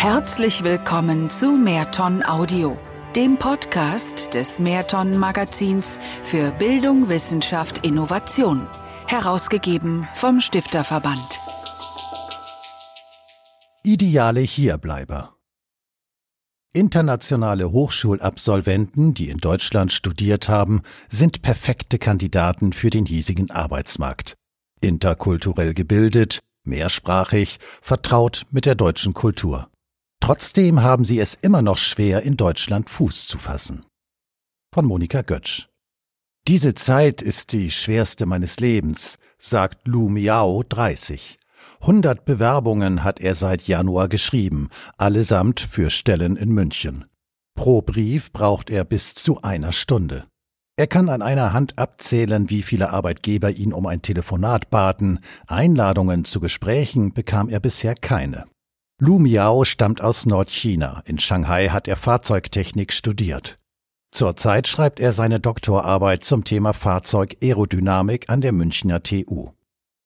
Herzlich willkommen zu Mehrton Audio, dem Podcast des Mehrton Magazins für Bildung, Wissenschaft, Innovation, herausgegeben vom Stifterverband. Ideale Hierbleiber Internationale Hochschulabsolventen, die in Deutschland studiert haben, sind perfekte Kandidaten für den hiesigen Arbeitsmarkt. Interkulturell gebildet, mehrsprachig, vertraut mit der deutschen Kultur. Trotzdem haben sie es immer noch schwer, in Deutschland Fuß zu fassen. Von Monika Götsch. Diese Zeit ist die schwerste meines Lebens, sagt Lu Miao 30. Hundert Bewerbungen hat er seit Januar geschrieben, allesamt für Stellen in München. Pro Brief braucht er bis zu einer Stunde. Er kann an einer Hand abzählen, wie viele Arbeitgeber ihn um ein Telefonat baten, Einladungen zu Gesprächen bekam er bisher keine. Lu Miao stammt aus Nordchina. In Shanghai hat er Fahrzeugtechnik studiert. Zurzeit schreibt er seine Doktorarbeit zum Thema Fahrzeugaerodynamik an der Münchner TU.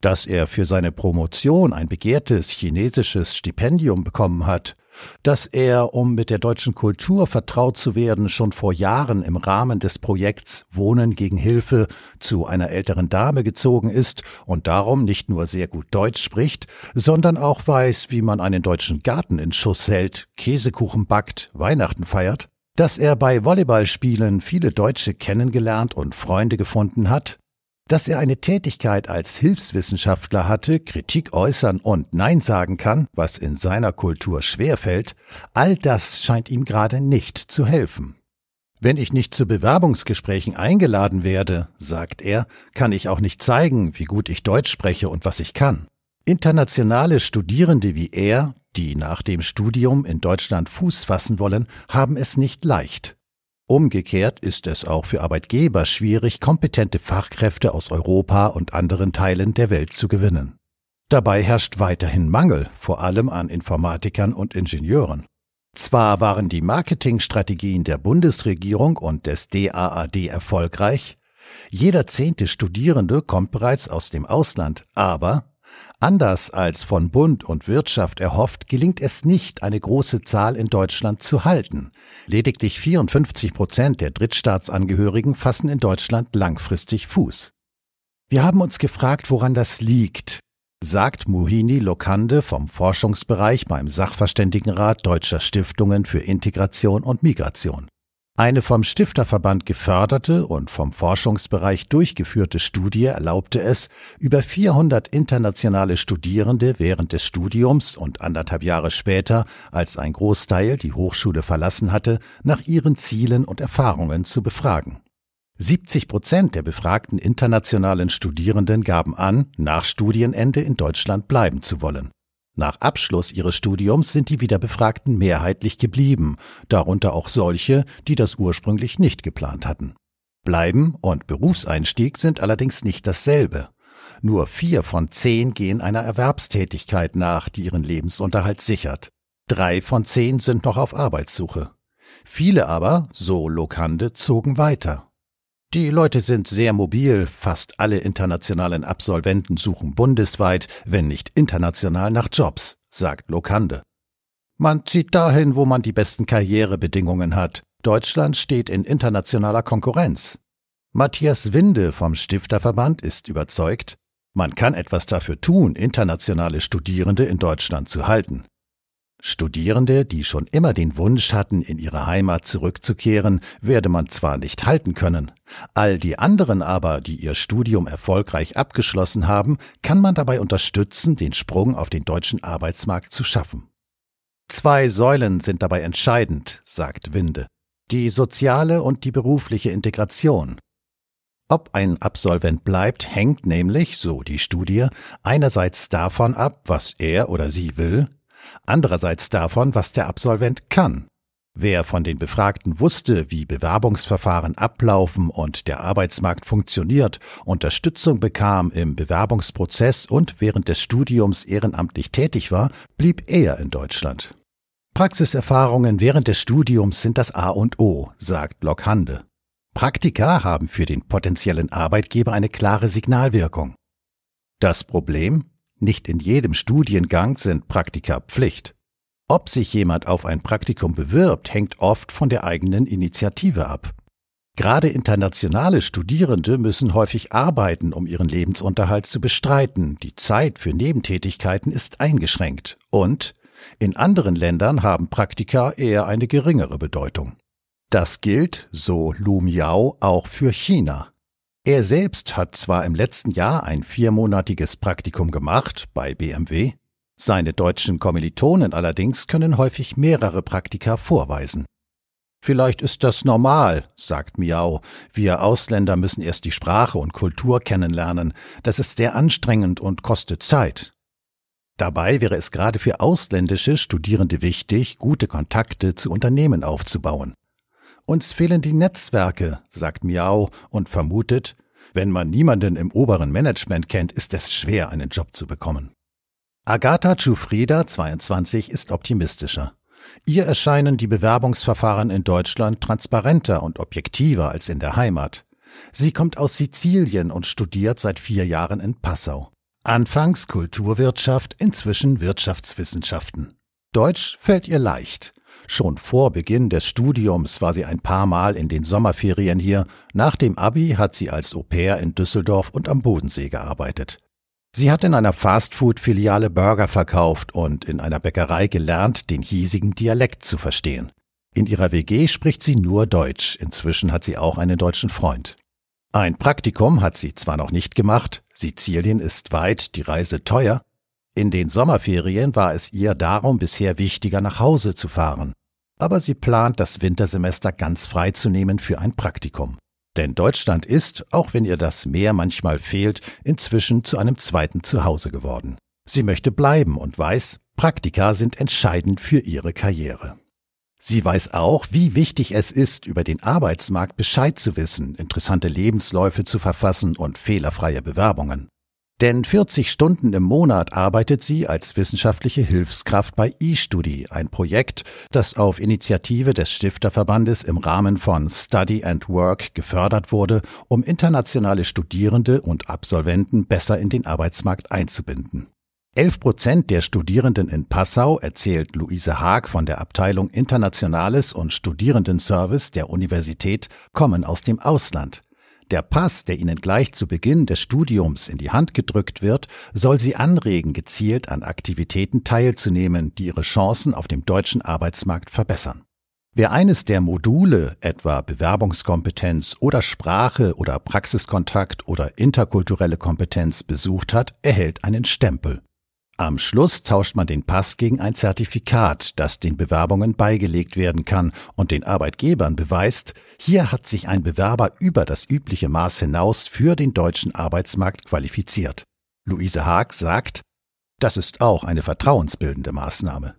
Dass er für seine Promotion ein begehrtes chinesisches Stipendium bekommen hat, dass er, um mit der deutschen Kultur vertraut zu werden, schon vor Jahren im Rahmen des Projekts Wohnen gegen Hilfe zu einer älteren Dame gezogen ist und darum nicht nur sehr gut Deutsch spricht, sondern auch weiß, wie man einen deutschen Garten in Schuss hält, Käsekuchen backt, Weihnachten feiert, dass er bei Volleyballspielen viele Deutsche kennengelernt und Freunde gefunden hat, dass er eine Tätigkeit als Hilfswissenschaftler hatte, Kritik äußern und Nein sagen kann, was in seiner Kultur schwerfällt, all das scheint ihm gerade nicht zu helfen. Wenn ich nicht zu Bewerbungsgesprächen eingeladen werde, sagt er, kann ich auch nicht zeigen, wie gut ich Deutsch spreche und was ich kann. Internationale Studierende wie er, die nach dem Studium in Deutschland Fuß fassen wollen, haben es nicht leicht. Umgekehrt ist es auch für Arbeitgeber schwierig, kompetente Fachkräfte aus Europa und anderen Teilen der Welt zu gewinnen. Dabei herrscht weiterhin Mangel, vor allem an Informatikern und Ingenieuren. Zwar waren die Marketingstrategien der Bundesregierung und des DAAD erfolgreich, jeder zehnte Studierende kommt bereits aus dem Ausland, aber Anders als von Bund und Wirtschaft erhofft, gelingt es nicht, eine große Zahl in Deutschland zu halten. Lediglich 54 Prozent der Drittstaatsangehörigen fassen in Deutschland langfristig Fuß. Wir haben uns gefragt, woran das liegt, sagt Muhini Lokande vom Forschungsbereich beim Sachverständigenrat Deutscher Stiftungen für Integration und Migration. Eine vom Stifterverband geförderte und vom Forschungsbereich durchgeführte Studie erlaubte es, über 400 internationale Studierende während des Studiums und anderthalb Jahre später, als ein Großteil die Hochschule verlassen hatte, nach ihren Zielen und Erfahrungen zu befragen. 70 Prozent der befragten internationalen Studierenden gaben an, nach Studienende in Deutschland bleiben zu wollen. Nach Abschluss ihres Studiums sind die Wiederbefragten mehrheitlich geblieben, darunter auch solche, die das ursprünglich nicht geplant hatten. Bleiben und Berufseinstieg sind allerdings nicht dasselbe. Nur vier von zehn gehen einer Erwerbstätigkeit nach, die ihren Lebensunterhalt sichert. Drei von zehn sind noch auf Arbeitssuche. Viele aber, so Lokande, zogen weiter. Die Leute sind sehr mobil, fast alle internationalen Absolventen suchen bundesweit, wenn nicht international nach Jobs, sagt Lokande. Man zieht dahin, wo man die besten Karrierebedingungen hat. Deutschland steht in internationaler Konkurrenz. Matthias Winde vom Stifterverband ist überzeugt, man kann etwas dafür tun, internationale Studierende in Deutschland zu halten. Studierende, die schon immer den Wunsch hatten, in ihre Heimat zurückzukehren, werde man zwar nicht halten können, all die anderen aber, die ihr Studium erfolgreich abgeschlossen haben, kann man dabei unterstützen, den Sprung auf den deutschen Arbeitsmarkt zu schaffen. Zwei Säulen sind dabei entscheidend, sagt Winde, die soziale und die berufliche Integration. Ob ein Absolvent bleibt, hängt nämlich, so die Studie, einerseits davon ab, was er oder sie will, andererseits davon, was der Absolvent kann. Wer von den Befragten wusste, wie Bewerbungsverfahren ablaufen und der Arbeitsmarkt funktioniert, Unterstützung bekam im Bewerbungsprozess und während des Studiums ehrenamtlich tätig war, blieb eher in Deutschland. Praxiserfahrungen während des Studiums sind das A und O, sagt Lockhande. Praktika haben für den potenziellen Arbeitgeber eine klare Signalwirkung. Das Problem? Nicht in jedem Studiengang sind Praktika Pflicht. Ob sich jemand auf ein Praktikum bewirbt, hängt oft von der eigenen Initiative ab. Gerade internationale Studierende müssen häufig arbeiten, um ihren Lebensunterhalt zu bestreiten. Die Zeit für Nebentätigkeiten ist eingeschränkt. Und in anderen Ländern haben Praktika eher eine geringere Bedeutung. Das gilt, so Lu Miao, auch für China. Er selbst hat zwar im letzten Jahr ein viermonatiges Praktikum gemacht bei BMW, seine deutschen Kommilitonen allerdings können häufig mehrere Praktika vorweisen. Vielleicht ist das normal, sagt Miao. Wir Ausländer müssen erst die Sprache und Kultur kennenlernen. Das ist sehr anstrengend und kostet Zeit. Dabei wäre es gerade für ausländische Studierende wichtig, gute Kontakte zu Unternehmen aufzubauen. Uns fehlen die Netzwerke, sagt Miao und vermutet, wenn man niemanden im oberen Management kennt, ist es schwer, einen Job zu bekommen. Agatha Chufrida, 22, ist optimistischer. Ihr erscheinen die Bewerbungsverfahren in Deutschland transparenter und objektiver als in der Heimat. Sie kommt aus Sizilien und studiert seit vier Jahren in Passau. Anfangs Kulturwirtschaft, inzwischen Wirtschaftswissenschaften. Deutsch fällt ihr leicht. Schon vor Beginn des Studiums war sie ein paar Mal in den Sommerferien hier. Nach dem Abi hat sie als Au pair in Düsseldorf und am Bodensee gearbeitet. Sie hat in einer Fastfood-Filiale Burger verkauft und in einer Bäckerei gelernt, den hiesigen Dialekt zu verstehen. In ihrer WG spricht sie nur Deutsch, inzwischen hat sie auch einen deutschen Freund. Ein Praktikum hat sie zwar noch nicht gemacht, Sizilien ist weit, die Reise teuer, in den Sommerferien war es ihr darum bisher wichtiger, nach Hause zu fahren, aber sie plant, das Wintersemester ganz freizunehmen für ein Praktikum. Denn Deutschland ist, auch wenn ihr das Meer manchmal fehlt, inzwischen zu einem zweiten Zuhause geworden. Sie möchte bleiben und weiß, Praktika sind entscheidend für ihre Karriere. Sie weiß auch, wie wichtig es ist, über den Arbeitsmarkt Bescheid zu wissen, interessante Lebensläufe zu verfassen und fehlerfreie Bewerbungen. Denn 40 Stunden im Monat arbeitet sie als wissenschaftliche Hilfskraft bei eStudi, ein Projekt, das auf Initiative des Stifterverbandes im Rahmen von Study and Work gefördert wurde, um internationale Studierende und Absolventen besser in den Arbeitsmarkt einzubinden. Elf Prozent der Studierenden in Passau, erzählt Luise Haag von der Abteilung Internationales und Studierendenservice der Universität, kommen aus dem Ausland. Der Pass, der ihnen gleich zu Beginn des Studiums in die Hand gedrückt wird, soll sie anregen, gezielt an Aktivitäten teilzunehmen, die ihre Chancen auf dem deutschen Arbeitsmarkt verbessern. Wer eines der Module, etwa Bewerbungskompetenz oder Sprache oder Praxiskontakt oder interkulturelle Kompetenz besucht hat, erhält einen Stempel. Am Schluss tauscht man den Pass gegen ein Zertifikat, das den Bewerbungen beigelegt werden kann und den Arbeitgebern beweist, hier hat sich ein Bewerber über das übliche Maß hinaus für den deutschen Arbeitsmarkt qualifiziert. Luise Haag sagt, das ist auch eine vertrauensbildende Maßnahme.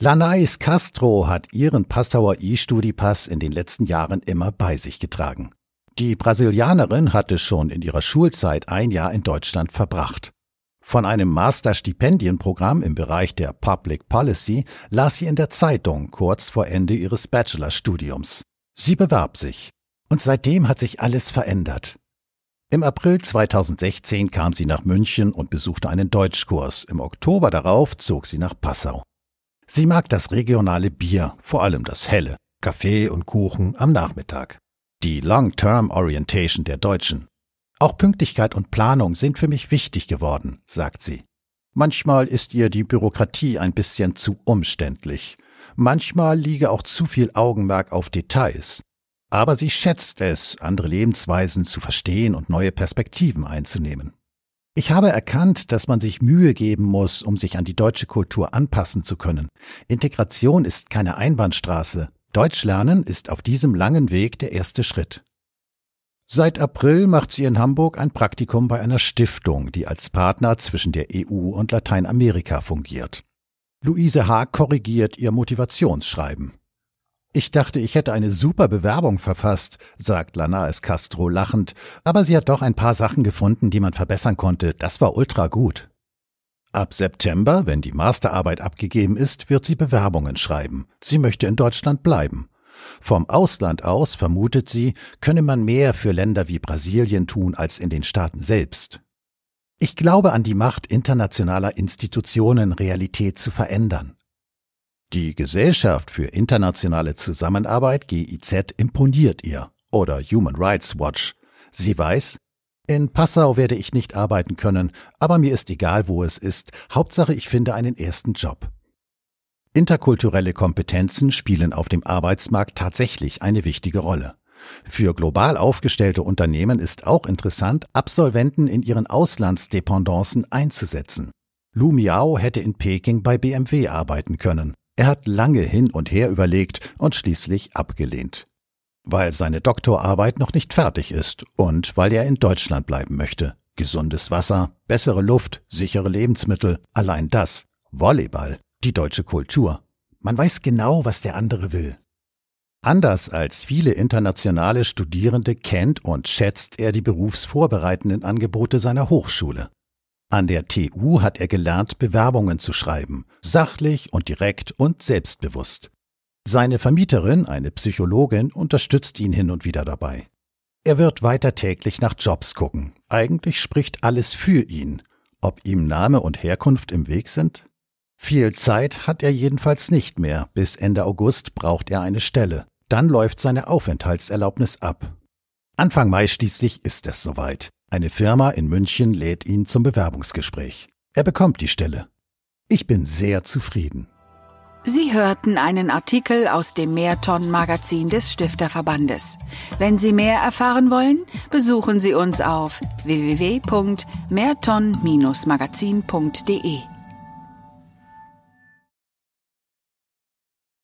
Lanais Castro hat ihren Passauer E-Studipass in den letzten Jahren immer bei sich getragen. Die Brasilianerin hatte schon in ihrer Schulzeit ein Jahr in Deutschland verbracht. Von einem Masterstipendienprogramm im Bereich der Public Policy las sie in der Zeitung kurz vor Ende ihres Bachelorstudiums. Sie bewarb sich. Und seitdem hat sich alles verändert. Im April 2016 kam sie nach München und besuchte einen Deutschkurs. Im Oktober darauf zog sie nach Passau. Sie mag das regionale Bier, vor allem das helle, Kaffee und Kuchen am Nachmittag. Die Long-Term Orientation der Deutschen. Auch Pünktlichkeit und Planung sind für mich wichtig geworden, sagt sie. Manchmal ist ihr die Bürokratie ein bisschen zu umständlich. Manchmal liege auch zu viel Augenmerk auf Details. Aber sie schätzt es, andere Lebensweisen zu verstehen und neue Perspektiven einzunehmen. Ich habe erkannt, dass man sich Mühe geben muss, um sich an die deutsche Kultur anpassen zu können. Integration ist keine Einbahnstraße. Deutsch lernen ist auf diesem langen Weg der erste Schritt. Seit April macht sie in Hamburg ein Praktikum bei einer Stiftung, die als Partner zwischen der EU und Lateinamerika fungiert. Luise Haag korrigiert ihr Motivationsschreiben. Ich dachte, ich hätte eine super Bewerbung verfasst, sagt Lanaes Castro lachend, aber sie hat doch ein paar Sachen gefunden, die man verbessern konnte. Das war ultra gut. Ab September, wenn die Masterarbeit abgegeben ist, wird sie Bewerbungen schreiben. Sie möchte in Deutschland bleiben. Vom Ausland aus, vermutet sie, könne man mehr für Länder wie Brasilien tun als in den Staaten selbst. Ich glaube an die Macht internationaler Institutionen, Realität zu verändern. Die Gesellschaft für internationale Zusammenarbeit GIZ imponiert ihr oder Human Rights Watch. Sie weiß, in Passau werde ich nicht arbeiten können, aber mir ist egal, wo es ist. Hauptsache, ich finde einen ersten Job. Interkulturelle Kompetenzen spielen auf dem Arbeitsmarkt tatsächlich eine wichtige Rolle. Für global aufgestellte Unternehmen ist auch interessant, Absolventen in ihren Auslandsdependancen einzusetzen. Lu Miao hätte in Peking bei BMW arbeiten können. Er hat lange hin und her überlegt und schließlich abgelehnt. Weil seine Doktorarbeit noch nicht fertig ist und weil er in Deutschland bleiben möchte. Gesundes Wasser, bessere Luft, sichere Lebensmittel, allein das. Volleyball, die deutsche Kultur. Man weiß genau, was der andere will. Anders als viele internationale Studierende kennt und schätzt er die berufsvorbereitenden Angebote seiner Hochschule. An der TU hat er gelernt, Bewerbungen zu schreiben, sachlich und direkt und selbstbewusst. Seine Vermieterin, eine Psychologin, unterstützt ihn hin und wieder dabei. Er wird weiter täglich nach Jobs gucken. Eigentlich spricht alles für ihn. Ob ihm Name und Herkunft im Weg sind? Viel Zeit hat er jedenfalls nicht mehr. Bis Ende August braucht er eine Stelle. Dann läuft seine Aufenthaltserlaubnis ab. Anfang Mai schließlich ist es soweit. Eine Firma in München lädt ihn zum Bewerbungsgespräch. Er bekommt die Stelle. Ich bin sehr zufrieden. Sie hörten einen Artikel aus dem Mehrton-Magazin des Stifterverbandes. Wenn Sie mehr erfahren wollen, besuchen Sie uns auf www.mehrton-magazin.de.